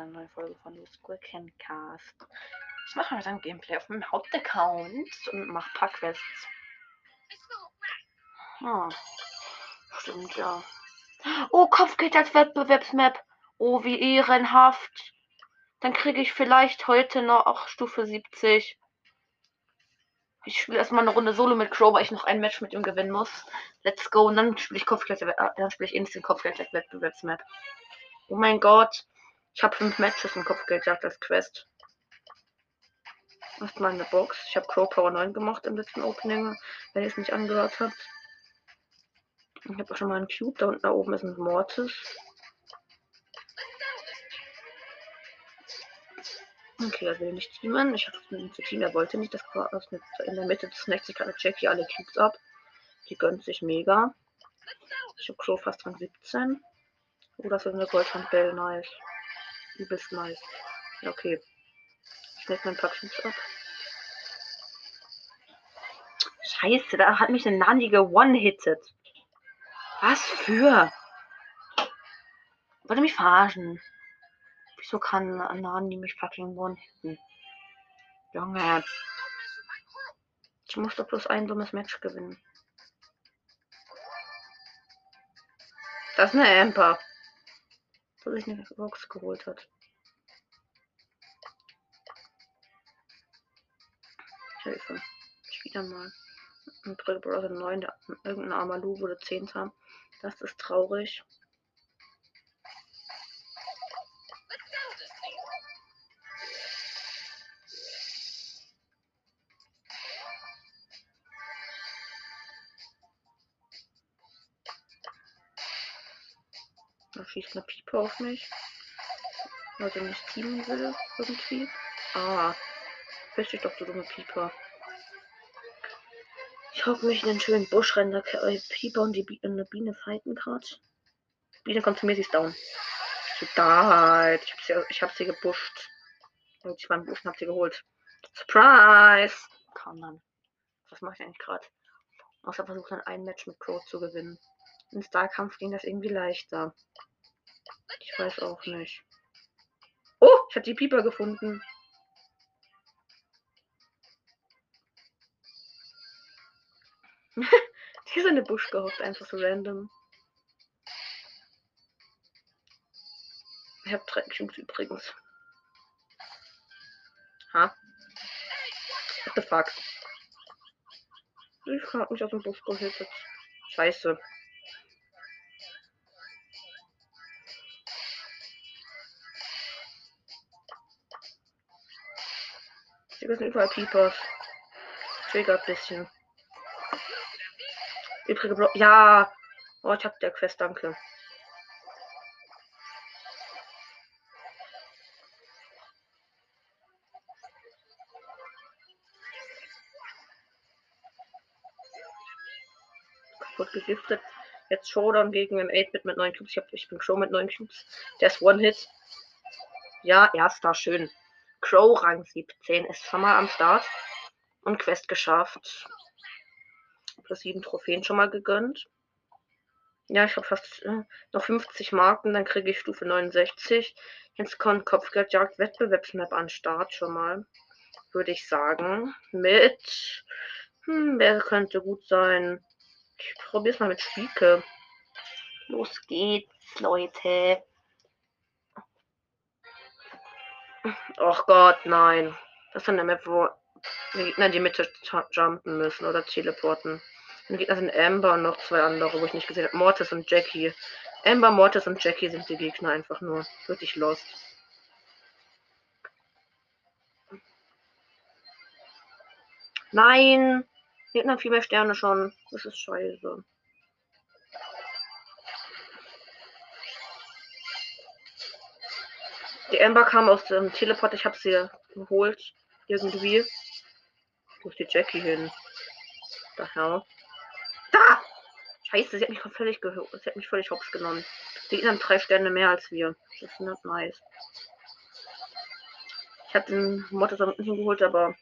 eine neue Folge von The Squid Cast. Ich mache heute ein Gameplay auf meinem Hauptaccount und mache ein paar Quests. Ah, stimmt, ja. Oh, Kopfgeld als Wettbewerbsmap. Oh, wie ehrenhaft. Dann kriege ich vielleicht heute noch Stufe 70. Ich spiele erstmal eine Runde Solo mit Crow, weil ich noch ein Match mit ihm gewinnen muss. Let's go. Und dann spiele ich Kopfgeld, äh, dann spiele ich instant Kopfgeld Wettbewerbsmap. Oh mein Gott. Ich habe fünf Matches im Kopfgeldjagd als Quest. Erstmal eine Box. Ich habe Crow Power 9 gemacht im letzten Opening, wenn ihr es nicht angehört habt. Ich habe auch schon mal einen Cube. Da unten da oben ist ein Mortis. Okay, er will nicht teamen. Ich habe ihn zu teamen. Er wollte nicht. Das war in der Mitte des nächsten gerade Jackie alle Cubes ab. Die gönnt sich mega. Ich habe Crow fast Rang 17. Oh, das ist eine Goldhand Bell. Nice. Übelst nice. Ja, okay. Ich leg mein paar Cubes ab. Scheiße, da hat mich eine Nani gewonnen-hittet. Was für? Wollte mich verarschen. Wieso kann Nani mich fucking one-hitten? Junge. Ich muss doch bloß ein dummes Match gewinnen. Das ist eine Amper. Wo sich eine Box geholt hat. Hilfe. Ich wieder mal. Und Brill Brother 9, der, irgendein Amalu wurde 10. Das ist traurig. Da schießt eine Piepe auf mich. Weil sie nicht teamen will, irgendwie. Ah. Fisch dich doch, du dumme Pieper. Ich hoffe mich in den schönen Busch rein. Da Pieper und die Bi eine Biene fighten gerade. Biene kommt zu mir, sie ist down. Da, ich hab sie, ich hab sie gebuscht. Und ich war im Busch und hab sie geholt. Surprise! Komm dann. Was mache ich eigentlich gerade? Außer versuchen, ein Match mit Crow zu gewinnen. Im Starkampf ging das irgendwie leichter. Ich weiß auch nicht. Oh, ich habe die Pieper gefunden. die ist in den Busch gehockt, einfach so random. Ich habe drei Cubes übrigens. Ha? What the fuck? Ich hab mich aus dem Busch gehittet. Scheiße. Hier sind überall Peepers. Triggert ein bisschen. Übrige Block. Ja! Oh, ich hab der Quest, danke. Kaputt gegiftet. Jetzt Showdown gegen den 8-Bit mit 9 Cubes. Ich, hab, ich bin Show mit 9 Cubes. Der ist One-Hit. Ja, erster, schön. Crow Rang 17 ist schon mal am Start. Und Quest geschafft. Plus 7 Trophäen schon mal gegönnt. Ja, ich habe fast äh, noch 50 Marken, dann kriege ich Stufe 69. Jetzt kommt Kopfgeldjagd Wettbewerbsmap an Start schon mal. Würde ich sagen. Mit. Hm, wer könnte gut sein? Ich probiere es mal mit Spieke. Los geht's, Leute. Och Gott, nein. Das ist eine Map, wo die Gegner in die Mitte jumpen müssen oder teleporten. Und die Gegner sind Amber und noch zwei andere, wo ich nicht gesehen habe. Mortis und Jackie. Amber, Mortis und Jackie sind die Gegner einfach nur. Wirklich lost. Nein! Die Gegner haben viel mehr Sterne schon. Das ist scheiße. Die Amber kam aus dem Teleport. Ich habe sie geholt. Irgendwie. Wo ist die Jackie hin? Daher. Da! Scheiße, sie hat mich völlig gehört. Sie hat mich völlig hops genommen. Die haben drei Sterne mehr als wir. Das ist nicht nice. Ich habe den Motto da unten geholt, aber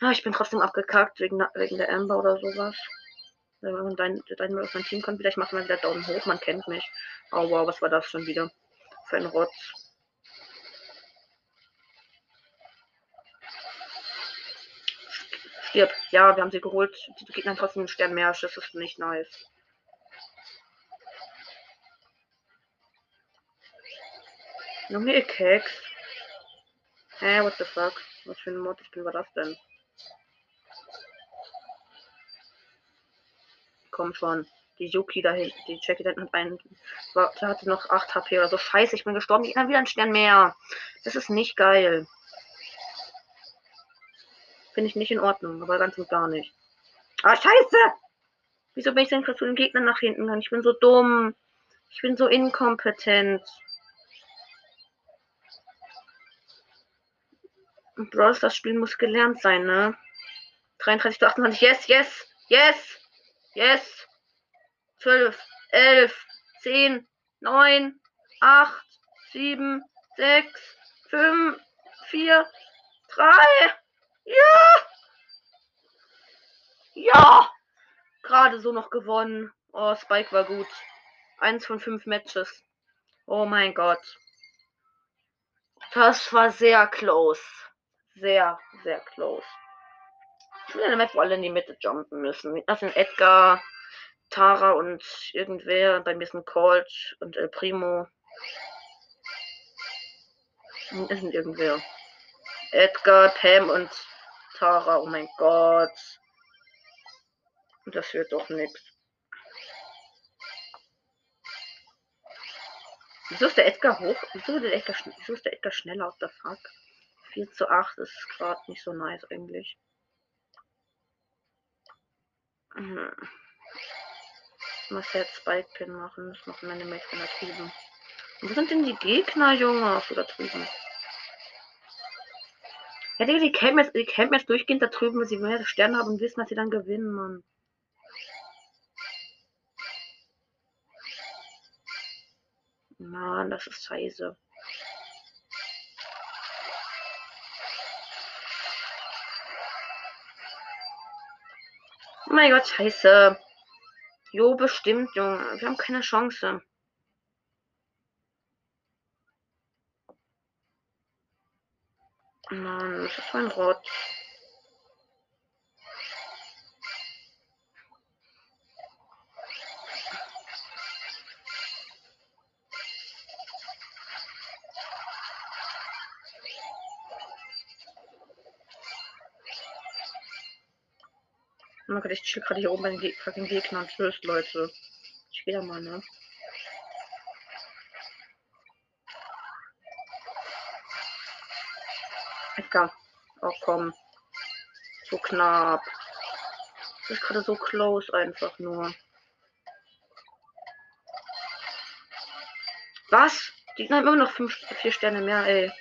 ja, ich bin trotzdem abgekackt wegen, wegen der Amber oder sowas. Wenn dein, dein auf mein Team kommt, vielleicht machen wir wieder Daumen hoch, man kennt mich. Oh wow, was war das schon wieder? Für ein Rotz. Stirb. Ja, wir haben sie geholt. Die Gegner trotzdem einen Stern mehr. Das ist nicht nice. Junge, Keks. Hä, hey, what the fuck? Was für ein Mod-Spiel war das denn? Komm schon. Die Yuki da hinten, die Jackie da hinten einen, war, hatte noch 8 HP oder so. Scheiße, ich bin gestorben. Ich habe wieder einen Stern mehr. Das ist nicht geil. Finde ich nicht in Ordnung, aber ganz und gar nicht. Ah, scheiße! Wieso bin ich denn zu den Gegnern nach hinten gegangen? Ich bin so dumm. Ich bin so inkompetent. Brawl das Spiel muss gelernt sein, ne? 33 zu 28. Yes, yes, yes, yes. 12, 11, 10, 9, 8, 7, 6, 5, 4, 3. Ja! Ja! Gerade so noch gewonnen. Oh, Spike war gut. Eins von fünf Matches. Oh mein Gott. Das war sehr close. Sehr, sehr close. Ich will eine Map, wo alle in die Mitte jumpen müssen. Das sind Edgar, Tara und irgendwer. Bei mir sind Colt und El Primo. Das sind irgendwer. Edgar, Pam und Tara. Oh mein Gott. Das wird doch nichts. Wieso ist der Edgar hoch? Wieso ist der Edgar, wieso ist der Edgar schneller auf der Fuck? 4 zu 8 ist gerade nicht so nice eigentlich. Hm. Muss jetzt Spike Pin machen. Das machen meine Mates da drüben. Wo sind denn die Gegner, Junge? So, da drüben. Ja, die, die campen jetzt, die campen jetzt durchgehend da drüben, weil sie mehr Sterne haben und wissen, dass sie dann gewinnen, Mann. Mann, das ist scheiße. Oh mein Gott, scheiße. Jo, bestimmt, Junge. Wir haben keine Chance. Mann, das ist ein Rot. Oh mein Gott, ich chill gerade hier oben bei den Geg fucking Gegnern. Tschüss, Leute. Ich gehe da mal, ne? Edgar. Oh komm. So knapp. Das ist gerade so close einfach nur. Was? Die haben immer noch fünf, vier Sterne mehr, ey.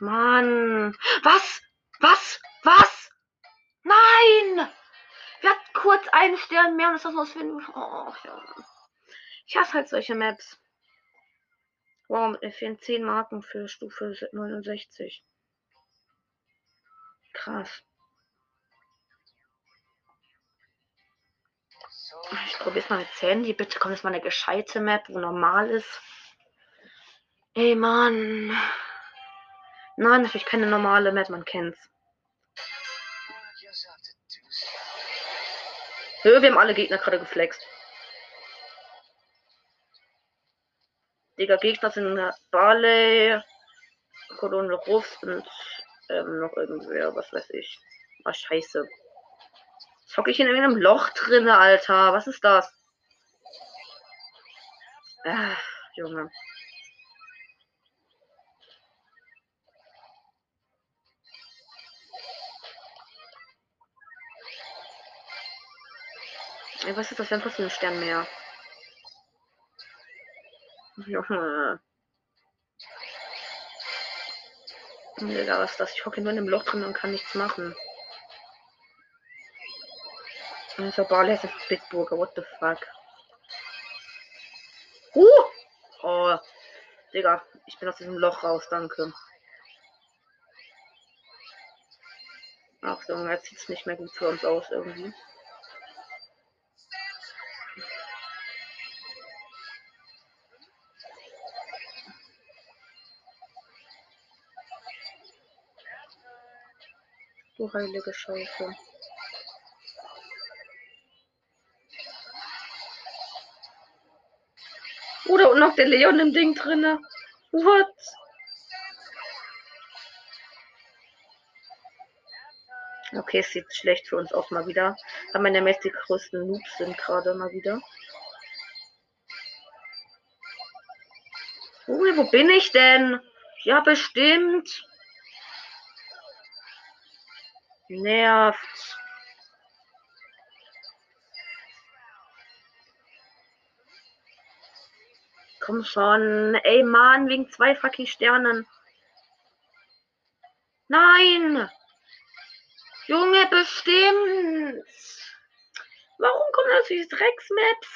Mann. Was? Was? Was? Nein! Wir hatten kurz einen Stern mehr und ist das was für ein. Oh, ja. Ich hasse halt solche Maps. Wow, mir fehlen 10 Marken für Stufe 69. Krass. Ich probiere es mal mit Sandy. Bitte kommt jetzt mal eine gescheite Map, wo normal ist. Ey, Mann. Nein, natürlich keine normale Map, man kennt's. Hör, wir haben alle Gegner gerade geflext. Digga, Gegner sind Barley, Colonel Ruff und ähm, noch irgendwer, was weiß ich. Ah, scheiße. Zock ich in irgendeinem Loch drinne, Alter. Was ist das? Ah, Junge. Ey, was ist das denn für ein Stern mehr? Junge. Digga, was ist das? Ich hocke nur in dem Loch drin und kann nichts machen. Also Barley ist Bitburger, what the fuck? Uh! Oh, Digga, ich bin aus diesem Loch raus, danke. Ach so, jetzt sieht es nicht mehr gut für uns aus irgendwie. Du heilige Scheiße. Oder und noch der Leon im Ding drinne. What? Okay, es sieht schlecht für uns aus mal wieder. Aber meine Mess die größten Noobs sind gerade mal wieder. Ui, wo bin ich denn? Ja, bestimmt. Nervt. Komm schon. Ey, Mann, wegen zwei fucking Sternen. Nein! Junge, bestimmt! Warum kommen da diese Drecksmaps?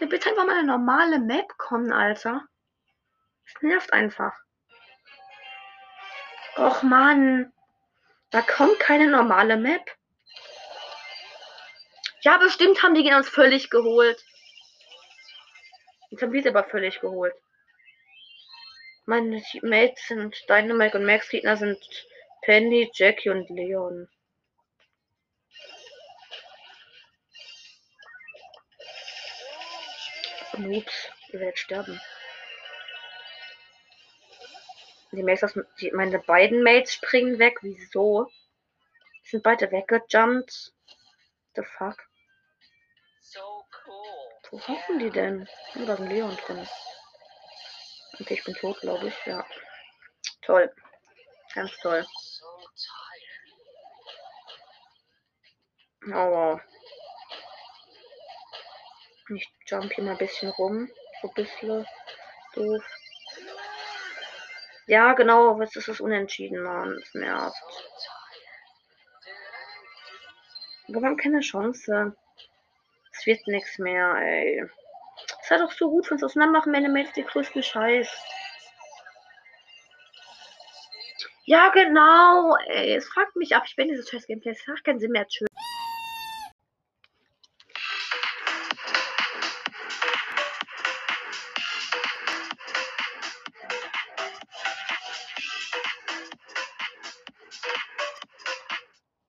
Bitte einfach mal eine normale Map kommen, Alter? Das nervt einfach. Och Mann. Da kommt keine normale Map. Ja, bestimmt haben die uns völlig geholt. Jetzt haben wir sie aber völlig geholt. Meine Mates sind Dynamite und Max Gegner sind Penny, Jackie und Leon. Ups, ihr werdet sterben. Die Mates, die, meine beiden Mates springen weg. Wieso? Die sind beide weggejumpt. The fuck? So cool. Wo hoffen die denn? Oh, da ist ein Leon drin. Okay, ich bin tot, glaube ich. Ja. Toll. Ganz toll. Oh wow. Ich jump hier mal ein bisschen rum. So ein bisschen doof. Ja, genau, was ist das unentschieden, Mann? Das nervt. Wir haben keine Chance. Es wird nichts mehr, ey. Es hat doch so gut von uns auseinander machen, meine Mates die größten Scheiß. Ja, genau. Ey, es fragt mich ab. Ich bin dieses scheiß Gameplay. Es macht keinen Sinn mehr. Tschüss.